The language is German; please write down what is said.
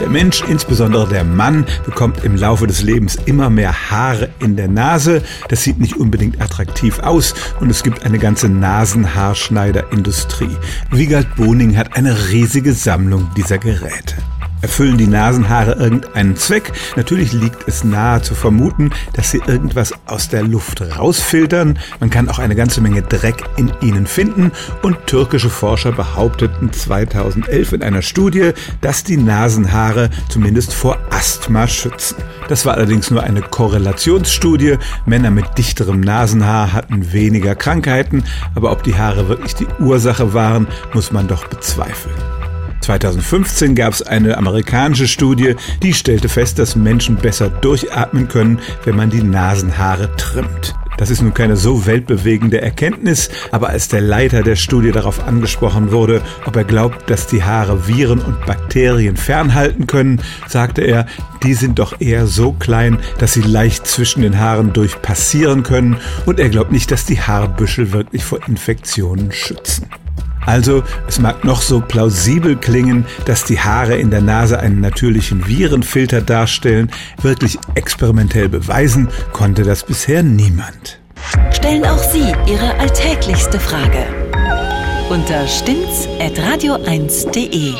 Der Mensch, insbesondere der Mann, bekommt im Laufe des Lebens immer mehr Haare in der Nase. Das sieht nicht unbedingt attraktiv aus und es gibt eine ganze Nasenhaarschneiderindustrie. Wiegald Boning hat eine riesige Sammlung dieser Geräte. Erfüllen die Nasenhaare irgendeinen Zweck? Natürlich liegt es nahe zu vermuten, dass sie irgendwas aus der Luft rausfiltern. Man kann auch eine ganze Menge Dreck in ihnen finden und türkische Forscher behaupteten 2011 in einer Studie, dass die Nasenhaare zumindest vor Asthma schützen. Das war allerdings nur eine Korrelationsstudie. Männer mit dichterem Nasenhaar hatten weniger Krankheiten, aber ob die Haare wirklich die Ursache waren, muss man doch bezweifeln. 2015 gab es eine amerikanische Studie, die stellte fest, dass Menschen besser durchatmen können, wenn man die Nasenhaare trimmt. Das ist nun keine so weltbewegende Erkenntnis, aber als der Leiter der Studie darauf angesprochen wurde, ob er glaubt, dass die Haare Viren und Bakterien fernhalten können, sagte er, die sind doch eher so klein, dass sie leicht zwischen den Haaren durchpassieren können und er glaubt nicht, dass die Haarbüschel wirklich vor Infektionen schützen. Also, es mag noch so plausibel klingen, dass die Haare in der Nase einen natürlichen Virenfilter darstellen, wirklich experimentell beweisen konnte das bisher niemand. Stellen auch Sie Ihre alltäglichste Frage unter stimmtz.radio1.de.